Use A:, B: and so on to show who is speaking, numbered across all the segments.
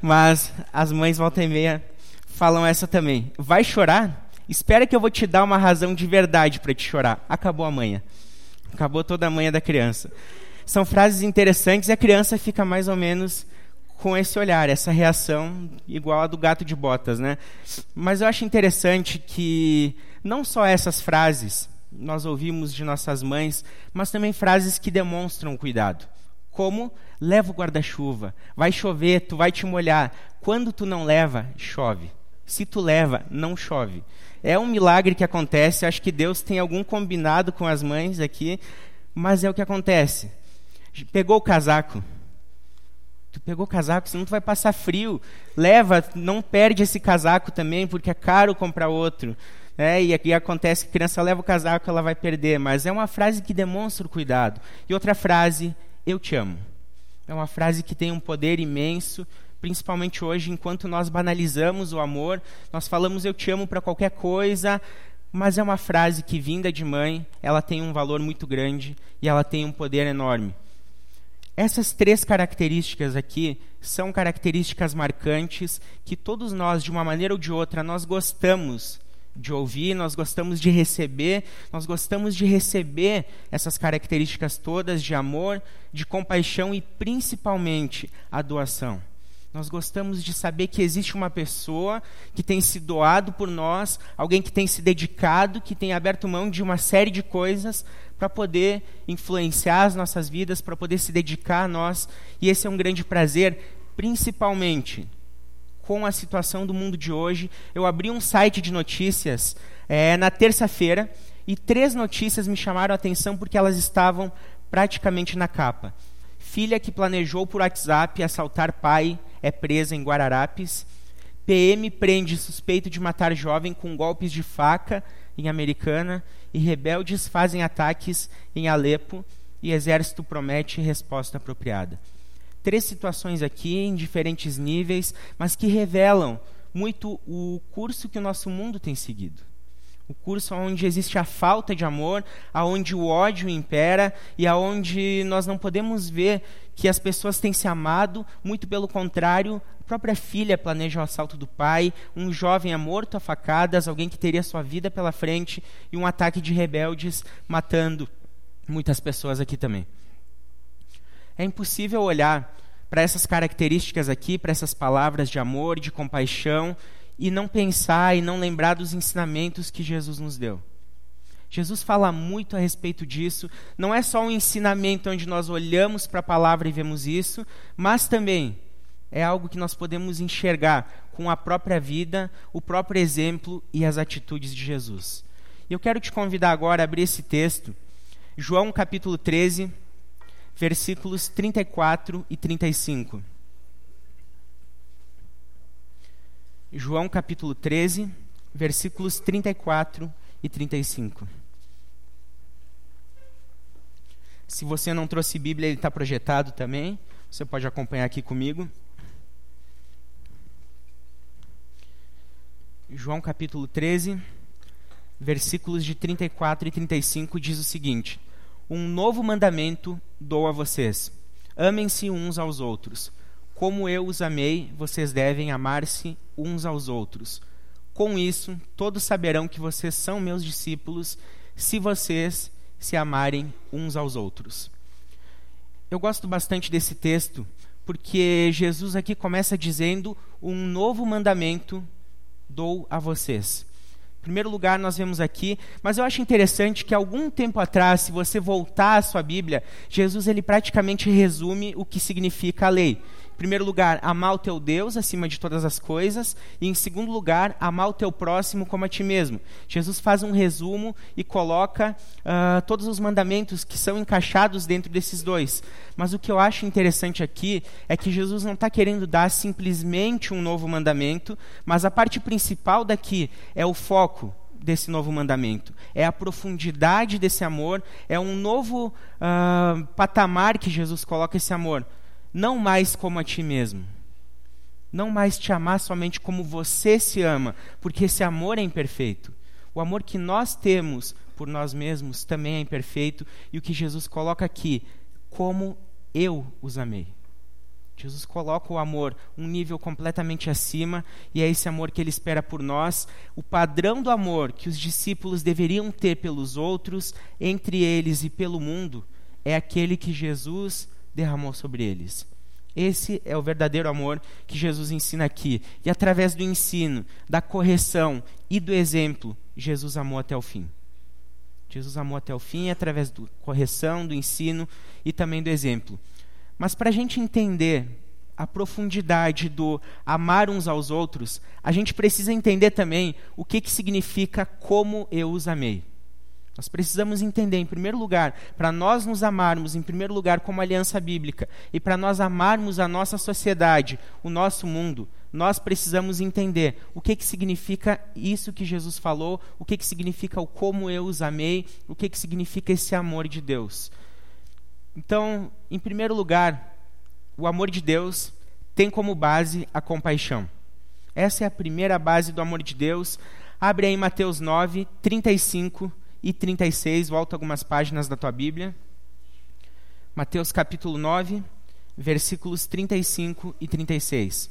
A: Mas as mães volta e meia falam essa também. Vai chorar? Espera que eu vou te dar uma razão de verdade para te chorar. Acabou a manhã. Acabou toda a manhã da criança. São frases interessantes e a criança fica mais ou menos com esse olhar, essa reação igual a do gato de botas, né? Mas eu acho interessante que não só essas frases nós ouvimos de nossas mães, mas também frases que demonstram cuidado. Como leva o guarda-chuva, vai chover, tu vai te molhar. Quando tu não leva, chove. Se tu leva, não chove. É um milagre que acontece, acho que Deus tem algum combinado com as mães aqui, mas é o que acontece. Pegou o casaco, Tu pegou o casaco, senão tu vai passar frio. Leva, não perde esse casaco também, porque é caro comprar outro. É, e aqui acontece que a criança leva o casaco, ela vai perder. Mas é uma frase que demonstra o cuidado. E outra frase, eu te amo. É uma frase que tem um poder imenso, principalmente hoje, enquanto nós banalizamos o amor, nós falamos eu te amo para qualquer coisa, mas é uma frase que, vinda de mãe, ela tem um valor muito grande e ela tem um poder enorme. Essas três características aqui são características marcantes que todos nós, de uma maneira ou de outra, nós gostamos de ouvir, nós gostamos de receber, nós gostamos de receber essas características todas de amor, de compaixão e principalmente a doação. Nós gostamos de saber que existe uma pessoa que tem se doado por nós, alguém que tem se dedicado, que tem aberto mão de uma série de coisas para poder influenciar as nossas vidas, para poder se dedicar a nós. E esse é um grande prazer, principalmente com a situação do mundo de hoje. Eu abri um site de notícias é, na terça-feira e três notícias me chamaram a atenção porque elas estavam praticamente na capa. Filha que planejou por WhatsApp assaltar pai é presa em Guararapes. PM prende suspeito de matar jovem com golpes de faca em Americana. E rebeldes fazem ataques em Alepo. E exército promete resposta apropriada. Três situações aqui em diferentes níveis, mas que revelam muito o curso que o nosso mundo tem seguido o curso onde existe a falta de amor, aonde o ódio impera e aonde nós não podemos ver que as pessoas têm se amado, muito pelo contrário, a própria filha planeja o assalto do pai, um jovem é morto a facadas, alguém que teria sua vida pela frente e um ataque de rebeldes matando muitas pessoas aqui também. É impossível olhar para essas características aqui, para essas palavras de amor, de compaixão e não pensar e não lembrar dos ensinamentos que Jesus nos deu. Jesus fala muito a respeito disso. Não é só um ensinamento onde nós olhamos para a palavra e vemos isso, mas também é algo que nós podemos enxergar com a própria vida, o próprio exemplo e as atitudes de Jesus. Eu quero te convidar agora a abrir esse texto, João capítulo 13, versículos 34 e 35. João capítulo 13, versículos 34 e 35. Se você não trouxe Bíblia, ele está projetado também. Você pode acompanhar aqui comigo. João capítulo 13, versículos de 34 e 35 diz o seguinte: Um novo mandamento dou a vocês: amem-se uns aos outros como eu os amei, vocês devem amar-se uns aos outros. Com isso, todos saberão que vocês são meus discípulos, se vocês se amarem uns aos outros. Eu gosto bastante desse texto, porque Jesus aqui começa dizendo: Um novo mandamento dou a vocês. Primeiro lugar, nós vemos aqui, mas eu acho interessante que algum tempo atrás, se você voltar à sua Bíblia, Jesus ele praticamente resume o que significa a lei primeiro lugar, amar o teu Deus acima de todas as coisas, e em segundo lugar, amar o teu próximo como a ti mesmo. Jesus faz um resumo e coloca uh, todos os mandamentos que são encaixados dentro desses dois. Mas o que eu acho interessante aqui é que Jesus não está querendo dar simplesmente um novo mandamento, mas a parte principal daqui é o foco desse novo mandamento, é a profundidade desse amor, é um novo uh, patamar que Jesus coloca esse amor não mais como a ti mesmo. Não mais te amar somente como você se ama, porque esse amor é imperfeito. O amor que nós temos por nós mesmos também é imperfeito, e o que Jesus coloca aqui, como eu os amei. Jesus coloca o amor um nível completamente acima e é esse amor que ele espera por nós. O padrão do amor que os discípulos deveriam ter pelos outros, entre eles e pelo mundo, é aquele que Jesus derramou sobre eles. Esse é o verdadeiro amor que Jesus ensina aqui. E através do ensino, da correção e do exemplo, Jesus amou até o fim. Jesus amou até o fim através da correção, do ensino e também do exemplo. Mas para a gente entender a profundidade do amar uns aos outros, a gente precisa entender também o que, que significa como eu os amei. Nós precisamos entender, em primeiro lugar, para nós nos amarmos, em primeiro lugar, como aliança bíblica, e para nós amarmos a nossa sociedade, o nosso mundo, nós precisamos entender o que, que significa isso que Jesus falou, o que, que significa o como eu os amei, o que, que significa esse amor de Deus. Então, em primeiro lugar, o amor de Deus tem como base a compaixão. Essa é a primeira base do amor de Deus. Abre aí Mateus 9, 35 e 36, volta algumas páginas da tua Bíblia. Mateus capítulo 9, versículos 35 e 36.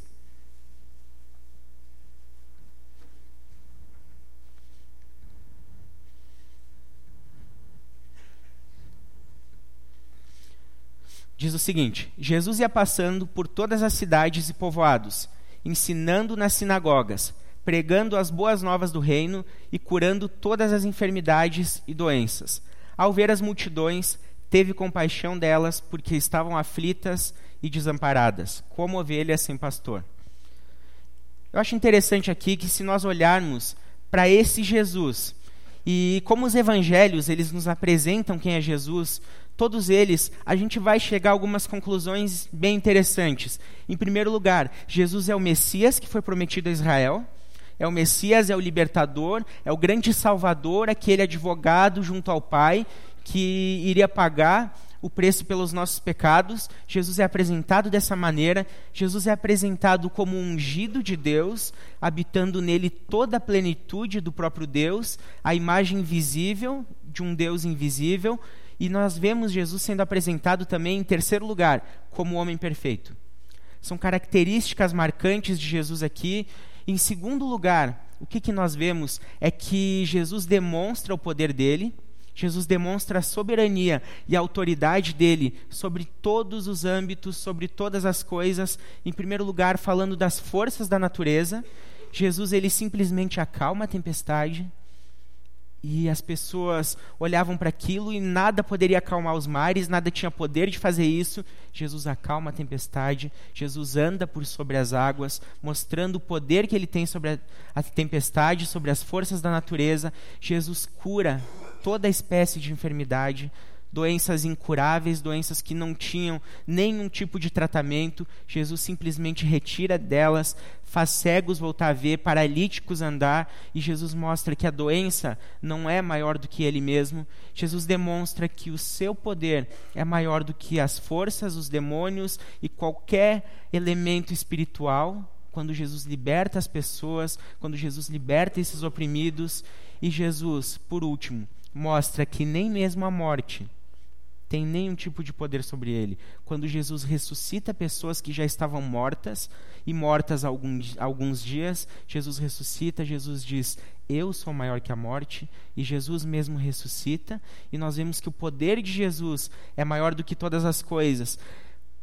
A: Diz o seguinte: Jesus ia passando por todas as cidades e povoados, ensinando nas sinagogas pregando as boas novas do reino e curando todas as enfermidades e doenças. Ao ver as multidões, teve compaixão delas, porque estavam aflitas e desamparadas, como ovelhas sem pastor. Eu acho interessante aqui que se nós olharmos para esse Jesus e como os evangelhos eles nos apresentam quem é Jesus, todos eles, a gente vai chegar a algumas conclusões bem interessantes. Em primeiro lugar, Jesus é o Messias que foi prometido a Israel é o Messias, é o libertador, é o grande salvador, aquele advogado junto ao Pai que iria pagar o preço pelos nossos pecados. Jesus é apresentado dessa maneira. Jesus é apresentado como um ungido de Deus, habitando nele toda a plenitude do próprio Deus, a imagem visível de um Deus invisível. E nós vemos Jesus sendo apresentado também, em terceiro lugar, como homem perfeito. São características marcantes de Jesus aqui. Em segundo lugar, o que, que nós vemos é que Jesus demonstra o poder dele, Jesus demonstra a soberania e a autoridade dele sobre todos os âmbitos, sobre todas as coisas. Em primeiro lugar, falando das forças da natureza, Jesus ele simplesmente acalma a tempestade, e as pessoas olhavam para aquilo e nada poderia acalmar os mares, nada tinha poder de fazer isso. Jesus acalma a tempestade, Jesus anda por sobre as águas, mostrando o poder que ele tem sobre a, a tempestade, sobre as forças da natureza. Jesus cura toda espécie de enfermidade, doenças incuráveis, doenças que não tinham nenhum tipo de tratamento. Jesus simplesmente retira delas, faz cegos voltar a ver, paralíticos andar, e Jesus mostra que a doença não é maior do que ele mesmo. Jesus demonstra que o seu poder é maior do que as forças, os demônios e qualquer elemento espiritual. Quando Jesus liberta as pessoas, quando Jesus liberta esses oprimidos, e Jesus, por último, mostra que nem mesmo a morte tem nenhum tipo de poder sobre ele. Quando Jesus ressuscita pessoas que já estavam mortas e mortas alguns dias, Jesus ressuscita, Jesus diz: Eu sou maior que a morte, e Jesus mesmo ressuscita, e nós vemos que o poder de Jesus é maior do que todas as coisas.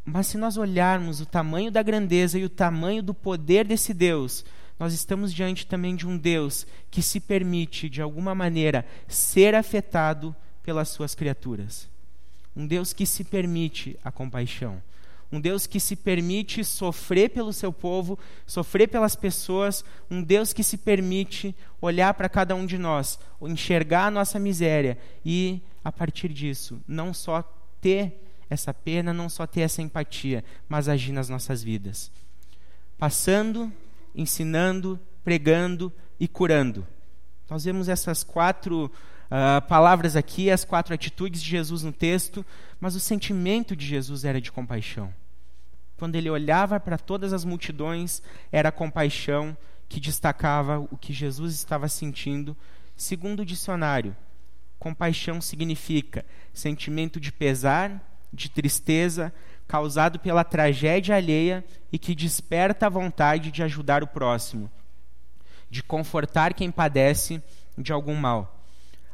A: Mas se nós olharmos o tamanho da grandeza e o tamanho do poder desse Deus, nós estamos diante também de um Deus que se permite, de alguma maneira, ser afetado pelas suas criaturas um Deus que se permite a compaixão, um Deus que se permite sofrer pelo seu povo, sofrer pelas pessoas, um Deus que se permite olhar para cada um de nós, enxergar a nossa miséria e, a partir disso, não só ter essa pena, não só ter essa empatia, mas agir nas nossas vidas. Passando, ensinando, pregando e curando. Nós vemos essas quatro uh, palavras aqui, as quatro atitudes de Jesus no texto, mas o sentimento de Jesus era de compaixão. Quando ele olhava para todas as multidões, era a compaixão que destacava o que Jesus estava sentindo. Segundo o dicionário, compaixão significa sentimento de pesar, de tristeza, causado pela tragédia alheia e que desperta a vontade de ajudar o próximo, de confortar quem padece de algum mal.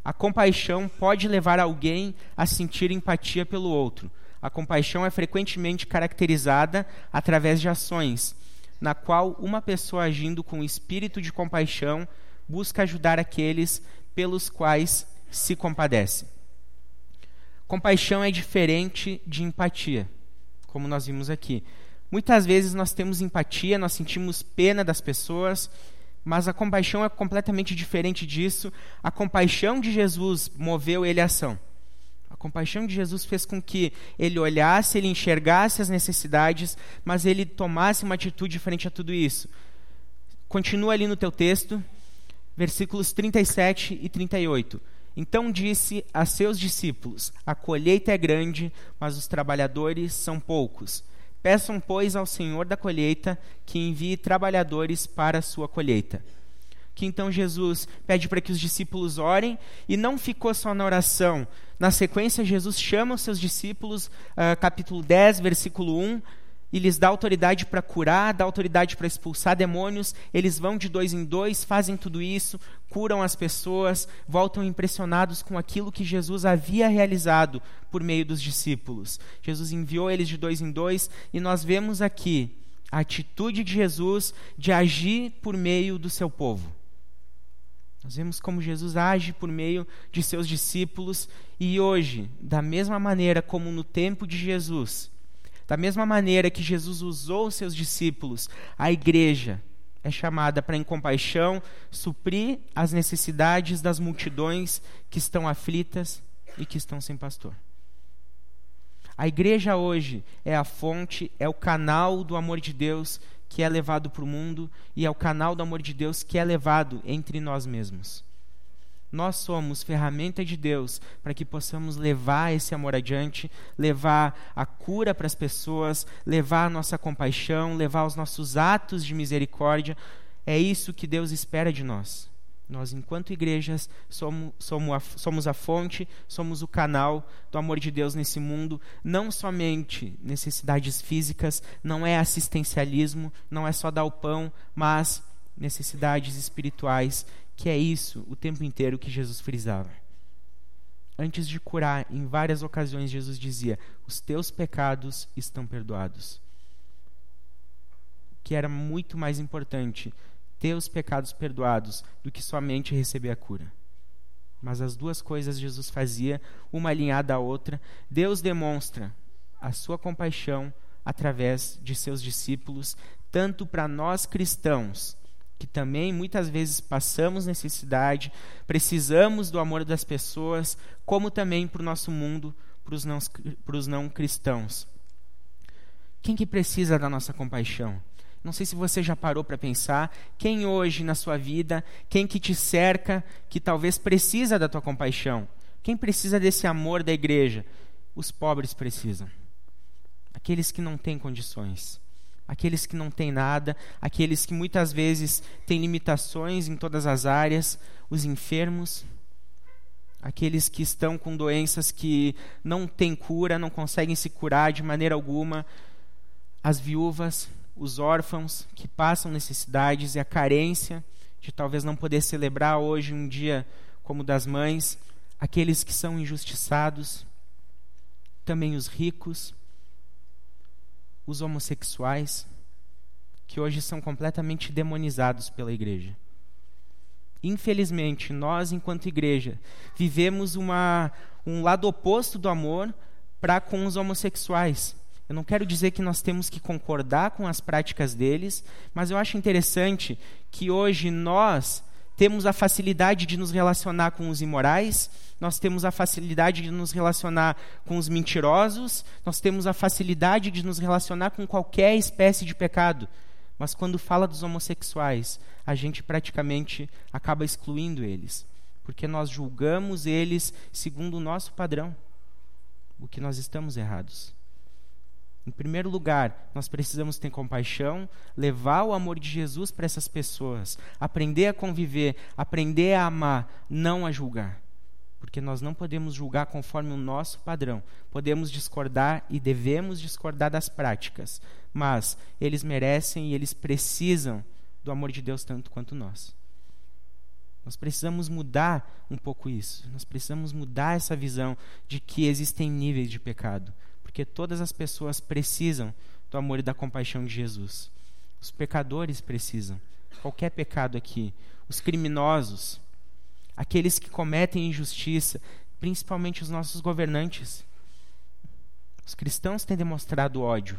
A: A compaixão pode levar alguém a sentir empatia pelo outro. A compaixão é frequentemente caracterizada através de ações, na qual uma pessoa agindo com espírito de compaixão busca ajudar aqueles pelos quais se compadece. Compaixão é diferente de empatia, como nós vimos aqui. Muitas vezes nós temos empatia, nós sentimos pena das pessoas, mas a compaixão é completamente diferente disso. A compaixão de Jesus moveu ele à ação. A compaixão de Jesus fez com que ele olhasse, ele enxergasse as necessidades, mas ele tomasse uma atitude frente a tudo isso. Continua ali no teu texto, versículos 37 e 38. Então disse a seus discípulos: A colheita é grande, mas os trabalhadores são poucos. Peçam, pois, ao Senhor da colheita que envie trabalhadores para a sua colheita. Que então Jesus pede para que os discípulos orem e não ficou só na oração. Na sequência, Jesus chama os seus discípulos, uh, capítulo 10, versículo 1 e lhes dá autoridade para curar, dá autoridade para expulsar demônios. Eles vão de dois em dois, fazem tudo isso, curam as pessoas, voltam impressionados com aquilo que Jesus havia realizado por meio dos discípulos. Jesus enviou eles de dois em dois e nós vemos aqui a atitude de Jesus de agir por meio do seu povo. Nós vemos como Jesus age por meio de seus discípulos e hoje, da mesma maneira como no tempo de Jesus, da mesma maneira que Jesus usou os seus discípulos, a igreja é chamada para, em compaixão, suprir as necessidades das multidões que estão aflitas e que estão sem pastor. A igreja hoje é a fonte, é o canal do amor de Deus que é levado para o mundo e é o canal do amor de Deus que é levado entre nós mesmos. Nós somos ferramenta de Deus para que possamos levar esse amor adiante, levar a cura para as pessoas, levar a nossa compaixão, levar os nossos atos de misericórdia. É isso que Deus espera de nós. Nós, enquanto igrejas, somos, somos, a, somos a fonte, somos o canal do amor de Deus nesse mundo. Não somente necessidades físicas, não é assistencialismo, não é só dar o pão, mas necessidades espirituais que é isso o tempo inteiro que Jesus frisava. Antes de curar, em várias ocasiões, Jesus dizia: Os teus pecados estão perdoados. Que era muito mais importante ter os pecados perdoados do que somente receber a cura. Mas as duas coisas Jesus fazia, uma alinhada à outra. Deus demonstra a sua compaixão através de seus discípulos, tanto para nós cristãos que também muitas vezes passamos necessidade, precisamos do amor das pessoas, como também para o nosso mundo, para os não, não cristãos. Quem que precisa da nossa compaixão? Não sei se você já parou para pensar, quem hoje na sua vida, quem que te cerca, que talvez precisa da tua compaixão? Quem precisa desse amor da igreja? Os pobres precisam. Aqueles que não têm condições aqueles que não têm nada, aqueles que muitas vezes têm limitações em todas as áreas, os enfermos, aqueles que estão com doenças que não têm cura, não conseguem se curar de maneira alguma, as viúvas, os órfãos que passam necessidades e a carência de talvez não poder celebrar hoje um dia como das mães, aqueles que são injustiçados, também os ricos, os homossexuais, que hoje são completamente demonizados pela igreja. Infelizmente, nós, enquanto igreja, vivemos uma, um lado oposto do amor para com os homossexuais. Eu não quero dizer que nós temos que concordar com as práticas deles, mas eu acho interessante que hoje nós temos a facilidade de nos relacionar com os imorais, nós temos a facilidade de nos relacionar com os mentirosos, nós temos a facilidade de nos relacionar com qualquer espécie de pecado. Mas quando fala dos homossexuais, a gente praticamente acaba excluindo eles, porque nós julgamos eles segundo o nosso padrão, o que nós estamos errados. Em primeiro lugar, nós precisamos ter compaixão, levar o amor de Jesus para essas pessoas, aprender a conviver, aprender a amar, não a julgar. porque nós não podemos julgar conforme o nosso padrão. Podemos discordar e devemos discordar das práticas, mas eles merecem e eles precisam do amor de Deus tanto quanto nós. Nós precisamos mudar um pouco isso. Nós precisamos mudar essa visão de que existem níveis de pecado, porque todas as pessoas precisam do amor e da compaixão de Jesus. Os pecadores precisam. Qualquer pecado aqui, os criminosos, aqueles que cometem injustiça, principalmente os nossos governantes. Os cristãos têm demonstrado ódio.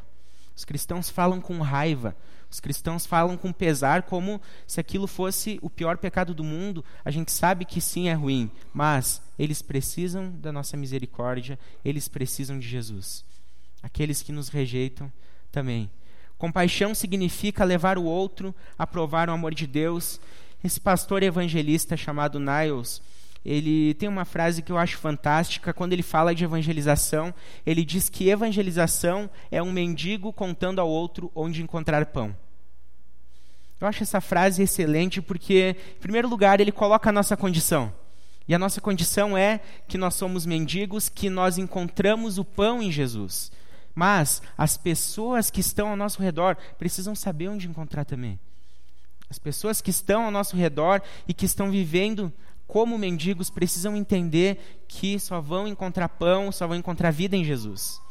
A: Os cristãos falam com raiva. Os cristãos falam com pesar, como se aquilo fosse o pior pecado do mundo. A gente sabe que sim é ruim, mas eles precisam da nossa misericórdia, eles precisam de Jesus. Aqueles que nos rejeitam também. Compaixão significa levar o outro a provar o amor de Deus esse pastor evangelista chamado Niles, ele tem uma frase que eu acho fantástica. Quando ele fala de evangelização, ele diz que evangelização é um mendigo contando ao outro onde encontrar pão. Eu acho essa frase excelente porque, em primeiro lugar, ele coloca a nossa condição. E a nossa condição é que nós somos mendigos, que nós encontramos o pão em Jesus. Mas as pessoas que estão ao nosso redor precisam saber onde encontrar também. As pessoas que estão ao nosso redor e que estão vivendo como mendigos precisam entender que só vão encontrar pão, só vão encontrar vida em Jesus.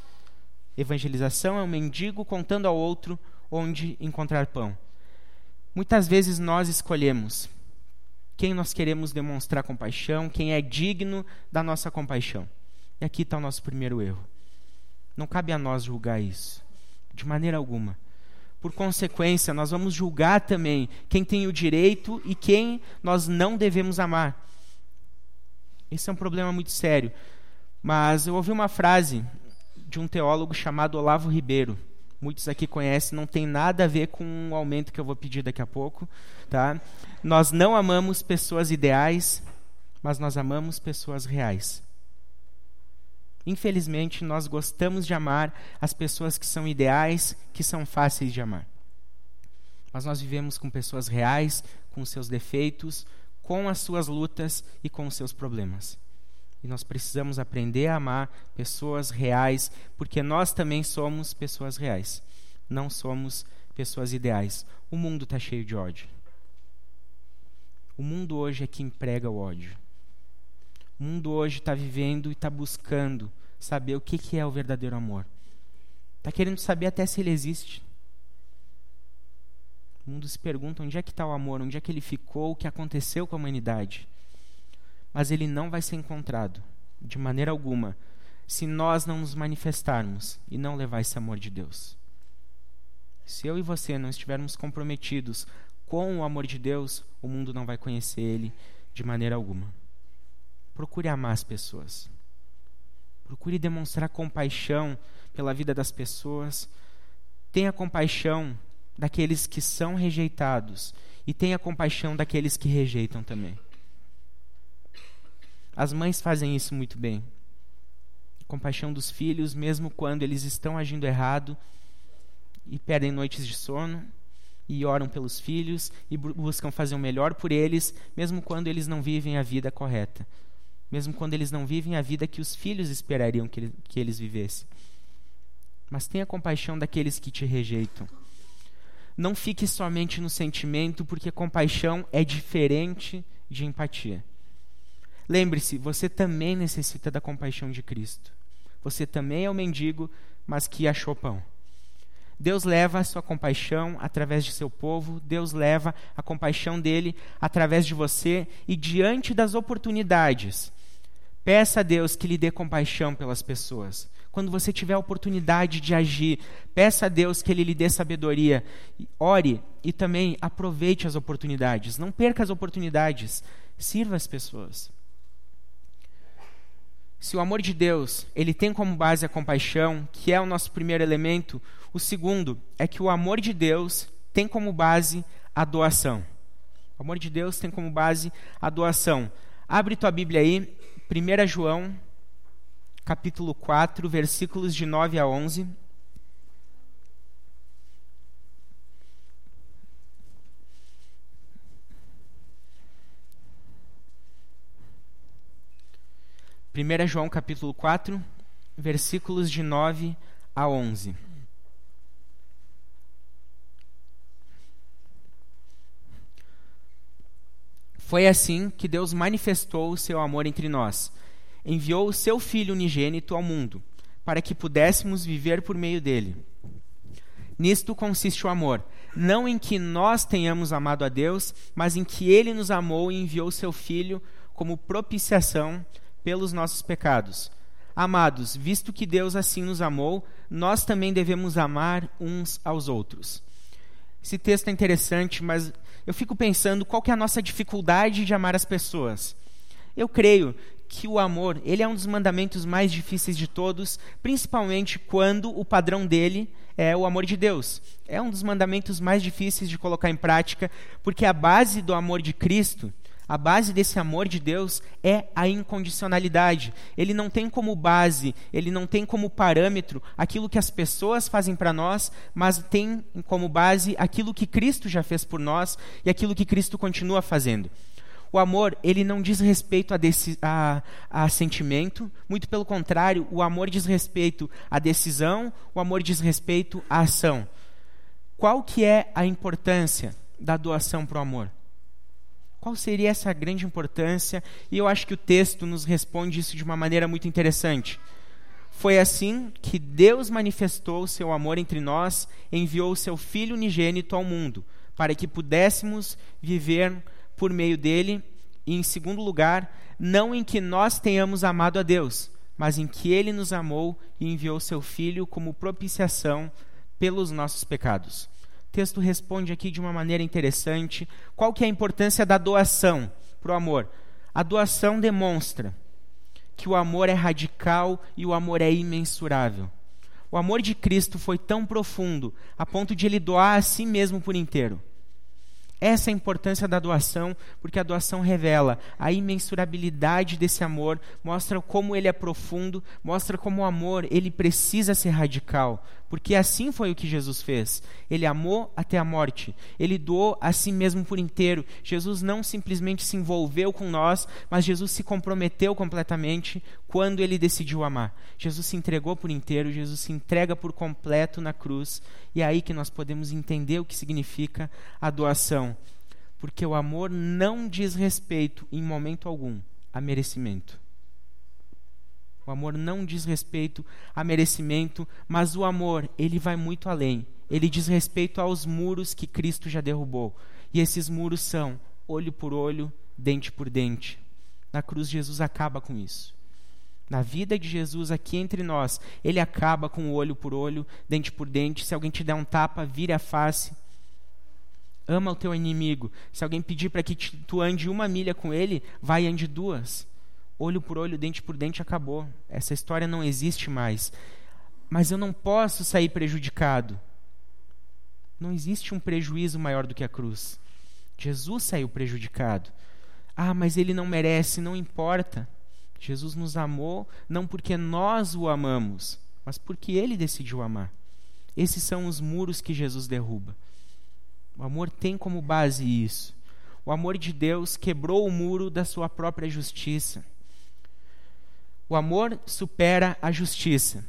A: Evangelização é um mendigo contando ao outro onde encontrar pão. Muitas vezes nós escolhemos quem nós queremos demonstrar compaixão, quem é digno da nossa compaixão. E aqui está o nosso primeiro erro. Não cabe a nós julgar isso, de maneira alguma. Por consequência, nós vamos julgar também quem tem o direito e quem nós não devemos amar. Esse é um problema muito sério. Mas eu ouvi uma frase de um teólogo chamado Olavo Ribeiro. Muitos aqui conhecem, não tem nada a ver com o aumento que eu vou pedir daqui a pouco. Tá? Nós não amamos pessoas ideais, mas nós amamos pessoas reais. Infelizmente, nós gostamos de amar as pessoas que são ideais, que são fáceis de amar. Mas nós vivemos com pessoas reais, com seus defeitos, com as suas lutas e com os seus problemas. E nós precisamos aprender a amar pessoas reais, porque nós também somos pessoas reais. Não somos pessoas ideais. O mundo está cheio de ódio. O mundo hoje é que emprega o ódio. O mundo hoje está vivendo e está buscando saber o que, que é o verdadeiro amor. Está querendo saber até se ele existe. O mundo se pergunta onde é que está o amor, onde é que ele ficou, o que aconteceu com a humanidade. Mas ele não vai ser encontrado, de maneira alguma, se nós não nos manifestarmos e não levar esse amor de Deus. Se eu e você não estivermos comprometidos com o amor de Deus, o mundo não vai conhecer ele de maneira alguma. Procure amar as pessoas. Procure demonstrar compaixão pela vida das pessoas. Tenha compaixão daqueles que são rejeitados e tenha compaixão daqueles que rejeitam também. As mães fazem isso muito bem. Compaixão dos filhos, mesmo quando eles estão agindo errado e perdem noites de sono e oram pelos filhos e buscam fazer o melhor por eles, mesmo quando eles não vivem a vida correta mesmo quando eles não vivem a vida que os filhos esperariam que, que eles vivessem. Mas tenha compaixão daqueles que te rejeitam. Não fique somente no sentimento, porque compaixão é diferente de empatia. Lembre-se, você também necessita da compaixão de Cristo. Você também é um mendigo, mas que achou pão. Deus leva a sua compaixão através de seu povo, Deus leva a compaixão dele através de você, e diante das oportunidades Peça a Deus que lhe dê compaixão pelas pessoas. Quando você tiver a oportunidade de agir, peça a Deus que Ele lhe dê sabedoria. Ore e também aproveite as oportunidades. Não perca as oportunidades. Sirva as pessoas. Se o amor de Deus ele tem como base a compaixão, que é o nosso primeiro elemento, o segundo é que o amor de Deus tem como base a doação. O amor de Deus tem como base a doação. Abre tua Bíblia aí 1 João, capítulo 4, versículos de 9 a 11. 1 João capítulo 4, versículos de 9 a 11. Foi assim que Deus manifestou o seu amor entre nós. Enviou o seu Filho unigênito ao mundo, para que pudéssemos viver por meio dele. Nisto consiste o amor, não em que nós tenhamos amado a Deus, mas em que ele nos amou e enviou o seu Filho como propiciação pelos nossos pecados. Amados, visto que Deus assim nos amou, nós também devemos amar uns aos outros. Esse texto é interessante, mas eu fico pensando qual que é a nossa dificuldade de amar as pessoas. Eu creio que o amor, ele é um dos mandamentos mais difíceis de todos, principalmente quando o padrão dele é o amor de Deus. É um dos mandamentos mais difíceis de colocar em prática, porque a base do amor de Cristo a base desse amor de Deus é a incondicionalidade. Ele não tem como base, ele não tem como parâmetro aquilo que as pessoas fazem para nós, mas tem como base aquilo que Cristo já fez por nós e aquilo que Cristo continua fazendo. O amor, ele não diz respeito a, a, a, sentimento, muito pelo contrário, o amor diz respeito à decisão, o amor diz respeito à ação. Qual que é a importância da doação para o amor? Qual seria essa grande importância? E eu acho que o texto nos responde isso de uma maneira muito interessante. Foi assim que Deus manifestou o seu amor entre nós, enviou o seu Filho unigênito ao mundo, para que pudéssemos viver por meio dele, e em segundo lugar, não em que nós tenhamos amado a Deus, mas em que ele nos amou e enviou seu Filho como propiciação pelos nossos pecados texto responde aqui de uma maneira interessante. Qual que é a importância da doação para o amor? A doação demonstra que o amor é radical e o amor é imensurável. O amor de Cristo foi tão profundo a ponto de ele doar a si mesmo por inteiro. Essa é a importância da doação, porque a doação revela a imensurabilidade desse amor, mostra como ele é profundo, mostra como o amor ele precisa ser radical, porque assim foi o que Jesus fez. Ele amou até a morte. Ele doou a si mesmo por inteiro. Jesus não simplesmente se envolveu com nós, mas Jesus se comprometeu completamente quando ele decidiu amar. Jesus se entregou por inteiro, Jesus se entrega por completo na cruz. E é aí que nós podemos entender o que significa a doação. Porque o amor não diz respeito, em momento algum, a merecimento. O amor não diz respeito a merecimento, mas o amor, ele vai muito além. Ele diz respeito aos muros que Cristo já derrubou. E esses muros são olho por olho, dente por dente. Na cruz, Jesus acaba com isso. Na vida de Jesus aqui entre nós, ele acaba com olho por olho, dente por dente. Se alguém te der um tapa, vire a face. Ama o teu inimigo. Se alguém pedir para que tu ande uma milha com ele, vai e ande duas olho por olho, dente por dente, acabou. Essa história não existe mais. Mas eu não posso sair prejudicado. Não existe um prejuízo maior do que a cruz. Jesus saiu prejudicado. Ah, mas ele não merece, não importa. Jesus nos amou não porque nós o amamos, mas porque ele decidiu amar. Esses são os muros que Jesus derruba. O amor tem como base isso. O amor de Deus quebrou o muro da sua própria justiça. O amor supera a justiça.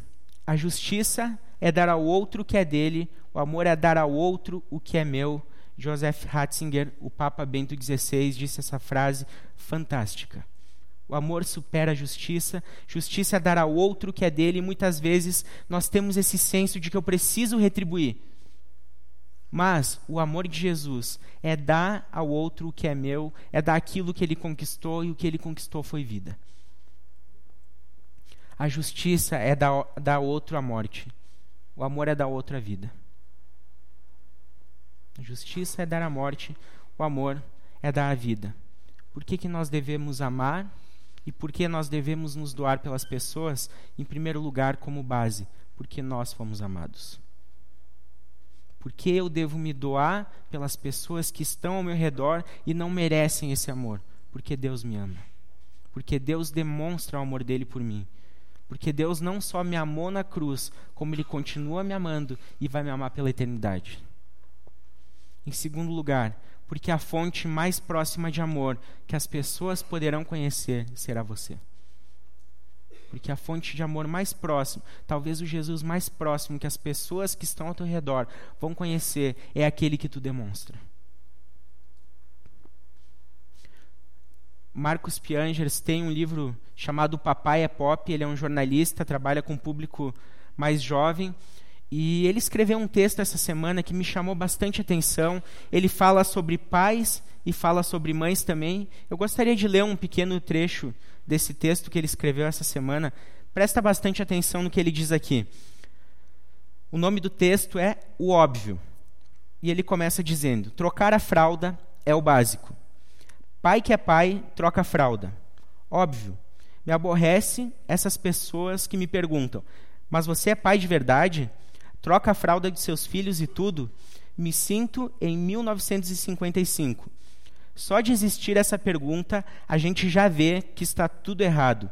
A: A justiça é dar ao outro o que é dele, o amor é dar ao outro o que é meu. Joseph Ratzinger, o Papa Bento XVI, disse essa frase fantástica. O amor supera a justiça, justiça é dar ao outro o que é dele, e muitas vezes nós temos esse senso de que eu preciso retribuir. Mas o amor de Jesus é dar ao outro o que é meu, é dar aquilo que ele conquistou, e o que ele conquistou foi vida. A justiça é dar, dar outro a morte. O amor é dar outro a vida. A justiça é dar a morte. O amor é dar a vida. Por que, que nós devemos amar e por que nós devemos nos doar pelas pessoas? Em primeiro lugar, como base, porque nós fomos amados. Por que eu devo me doar pelas pessoas que estão ao meu redor e não merecem esse amor? Porque Deus me ama. Porque Deus demonstra o amor dele por mim. Porque Deus não só me amou na cruz, como Ele continua me amando e vai me amar pela eternidade. Em segundo lugar, porque a fonte mais próxima de amor que as pessoas poderão conhecer será você. Porque a fonte de amor mais próximo, talvez o Jesus mais próximo que as pessoas que estão ao teu redor vão conhecer, é aquele que tu demonstra. Marcos Piangers tem um livro chamado Papai é Pop. Ele é um jornalista, trabalha com público mais jovem. E ele escreveu um texto essa semana que me chamou bastante atenção. Ele fala sobre pais e fala sobre mães também. Eu gostaria de ler um pequeno trecho desse texto que ele escreveu essa semana. Presta bastante atenção no que ele diz aqui. O nome do texto é O Óbvio. E ele começa dizendo: Trocar a fralda é o básico. Pai que é pai, troca a fralda. Óbvio. Me aborrece essas pessoas que me perguntam: Mas você é pai de verdade? Troca a fralda de seus filhos e tudo? Me sinto em 1955. Só de existir essa pergunta, a gente já vê que está tudo errado.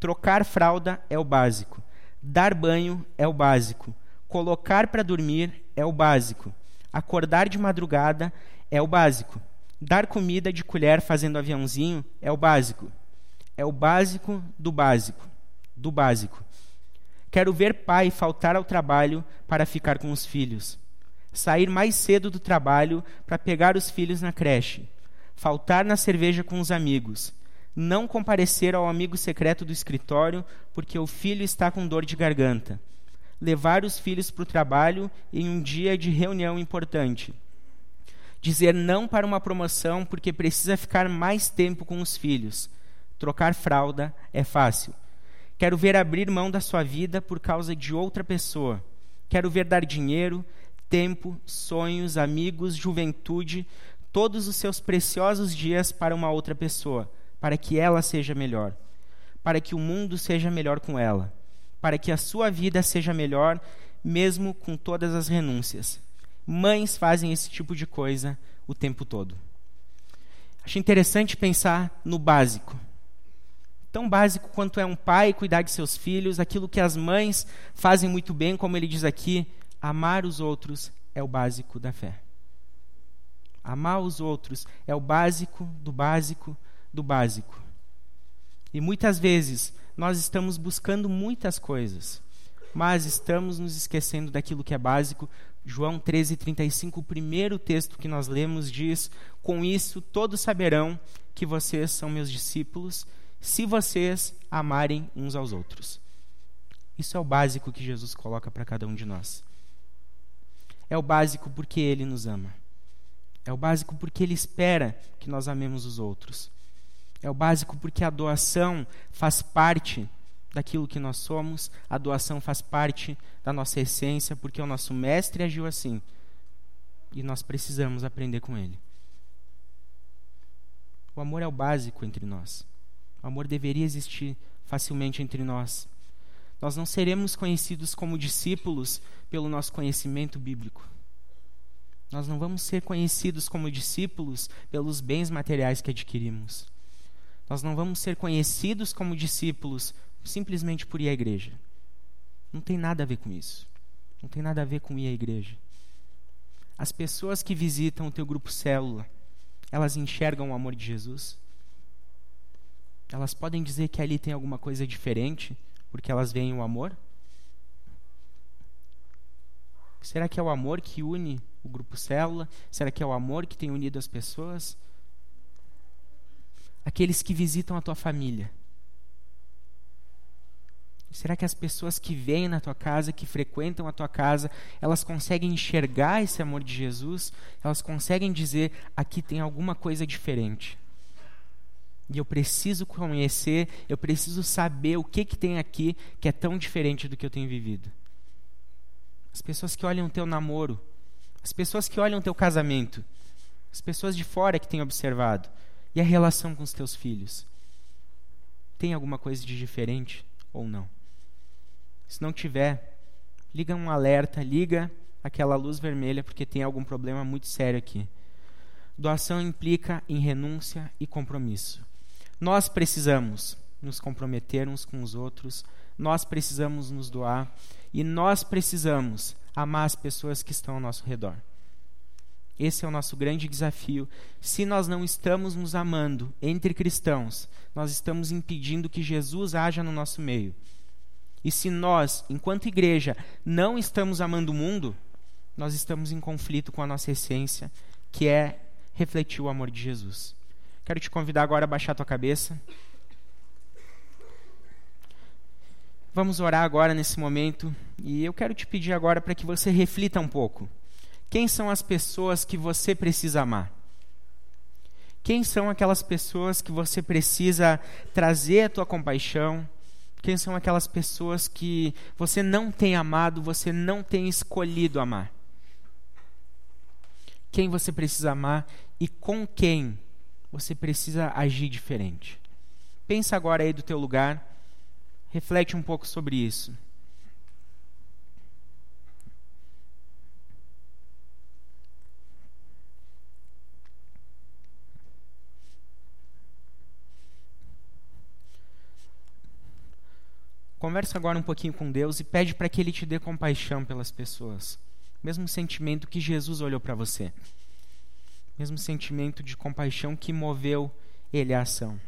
A: Trocar fralda é o básico. Dar banho é o básico. Colocar para dormir é o básico. Acordar de madrugada é o básico. Dar comida de colher fazendo aviãozinho é o básico. É o básico do básico. Do básico. Quero ver pai faltar ao trabalho para ficar com os filhos. Sair mais cedo do trabalho para pegar os filhos na creche. Faltar na cerveja com os amigos. Não comparecer ao amigo secreto do escritório porque o filho está com dor de garganta. Levar os filhos para o trabalho em um dia de reunião importante dizer não para uma promoção porque precisa ficar mais tempo com os filhos. Trocar fralda é fácil. Quero ver abrir mão da sua vida por causa de outra pessoa. Quero ver dar dinheiro, tempo, sonhos, amigos, juventude, todos os seus preciosos dias para uma outra pessoa, para que ela seja melhor, para que o mundo seja melhor com ela, para que a sua vida seja melhor, mesmo com todas as renúncias. Mães fazem esse tipo de coisa o tempo todo. Acho interessante pensar no básico. Tão básico quanto é um pai cuidar de seus filhos, aquilo que as mães fazem muito bem, como ele diz aqui, amar os outros é o básico da fé. Amar os outros é o básico do básico do básico. E muitas vezes nós estamos buscando muitas coisas, mas estamos nos esquecendo daquilo que é básico João 13:35, o primeiro texto que nós lemos diz: "Com isso todos saberão que vocês são meus discípulos, se vocês amarem uns aos outros." Isso é o básico que Jesus coloca para cada um de nós. É o básico porque ele nos ama. É o básico porque ele espera que nós amemos os outros. É o básico porque a doação faz parte daquilo que nós somos, a doação faz parte da nossa essência, porque o nosso mestre agiu assim. E nós precisamos aprender com ele. O amor é o básico entre nós. O amor deveria existir facilmente entre nós. Nós não seremos conhecidos como discípulos pelo nosso conhecimento bíblico. Nós não vamos ser conhecidos como discípulos pelos bens materiais que adquirimos. Nós não vamos ser conhecidos como discípulos simplesmente por ir à igreja. Não tem nada a ver com isso. Não tem nada a ver com ir à igreja. As pessoas que visitam o teu grupo célula, elas enxergam o amor de Jesus? Elas podem dizer que ali tem alguma coisa diferente porque elas veem o amor? Será que é o amor que une o grupo célula? Será que é o amor que tem unido as pessoas? Aqueles que visitam a tua família Será que as pessoas que vêm na tua casa, que frequentam a tua casa, elas conseguem enxergar esse amor de Jesus? Elas conseguem dizer: aqui tem alguma coisa diferente. E eu preciso conhecer, eu preciso saber o que, que tem aqui que é tão diferente do que eu tenho vivido. As pessoas que olham o teu namoro, as pessoas que olham o teu casamento, as pessoas de fora que têm observado, e a relação com os teus filhos. Tem alguma coisa de diferente ou não? Se não tiver, liga um alerta, liga aquela luz vermelha, porque tem algum problema muito sério aqui. Doação implica em renúncia e compromisso. Nós precisamos nos comprometer uns com os outros, nós precisamos nos doar e nós precisamos amar as pessoas que estão ao nosso redor. Esse é o nosso grande desafio. Se nós não estamos nos amando entre cristãos, nós estamos impedindo que Jesus haja no nosso meio. E se nós, enquanto igreja, não estamos amando o mundo, nós estamos em conflito com a nossa essência, que é refletir o amor de Jesus. Quero te convidar agora a baixar a tua cabeça. Vamos orar agora nesse momento e eu quero te pedir agora para que você reflita um pouco. Quem são as pessoas que você precisa amar? Quem são aquelas pessoas que você precisa trazer a tua compaixão? Quem são aquelas pessoas que você não tem amado, você não tem escolhido amar? Quem você precisa amar e com quem você precisa agir diferente? Pensa agora aí do teu lugar, reflete um pouco sobre isso. Conversa agora um pouquinho com Deus e pede para que Ele te dê compaixão pelas pessoas. Mesmo sentimento que Jesus olhou para você. Mesmo sentimento de compaixão que moveu Ele à ação.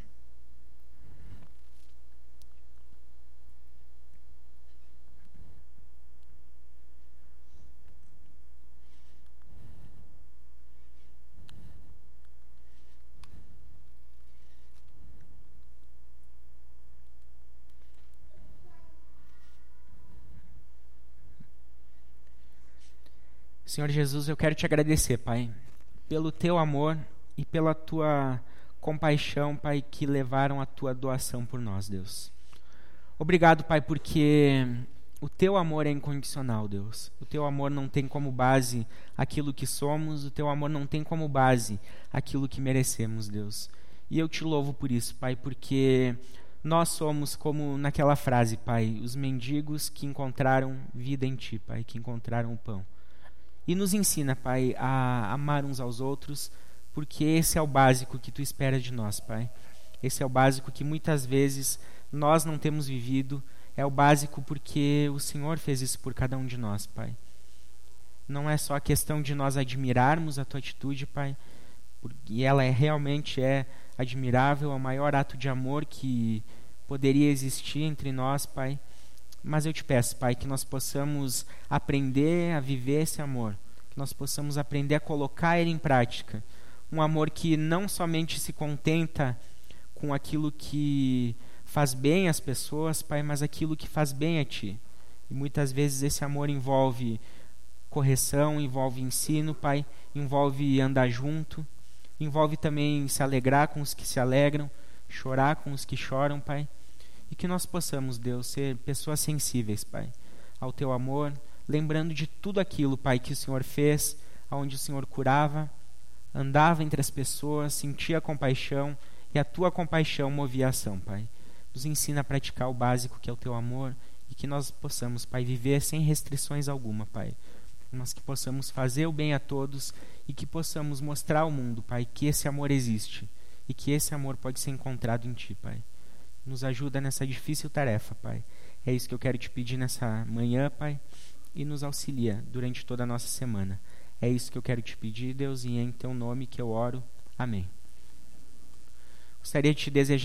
A: Senhor Jesus, eu quero te agradecer, Pai, pelo teu amor e pela tua compaixão, Pai, que levaram a tua doação por nós, Deus. Obrigado, Pai, porque o teu amor é incondicional, Deus. O teu amor não tem como base aquilo que somos, o teu amor não tem como base aquilo que merecemos, Deus. E eu te louvo por isso, Pai, porque nós somos como naquela frase, Pai, os mendigos que encontraram vida em ti, Pai, que encontraram o pão. E nos ensina, Pai, a amar uns aos outros, porque esse é o básico que tu esperas de nós, Pai. Esse é o básico que muitas vezes nós não temos vivido. É o básico porque o Senhor fez isso por cada um de nós, Pai. Não é só a questão de nós admirarmos a tua atitude, Pai, e ela é, realmente é admirável, é o maior ato de amor que poderia existir entre nós, Pai mas eu te peço, Pai, que nós possamos aprender a viver esse amor, que nós possamos aprender a colocar ele em prática. Um amor que não somente se contenta com aquilo que faz bem às pessoas, Pai, mas aquilo que faz bem a Ti. E muitas vezes esse amor envolve correção, envolve ensino, Pai, envolve andar junto, envolve também se alegrar com os que se alegram, chorar com os que choram, Pai. E que nós possamos, Deus, ser pessoas sensíveis, Pai, ao Teu amor, lembrando de tudo aquilo, Pai, que o Senhor fez, aonde o Senhor curava, andava entre as pessoas, sentia compaixão e a Tua compaixão movia a ação, Pai. Nos ensina a praticar o básico que é o Teu amor e que nós possamos, Pai, viver sem restrições alguma, Pai. Mas que possamos fazer o bem a todos e que possamos mostrar ao mundo, Pai, que esse amor existe e que esse amor pode ser encontrado em Ti, Pai. Nos ajuda nessa difícil tarefa, Pai. É isso que eu quero te pedir nessa manhã, Pai, e nos auxilia durante toda a nossa semana. É isso que eu quero te pedir, Deus, e é em teu nome que eu oro. Amém. Gostaria de te desejar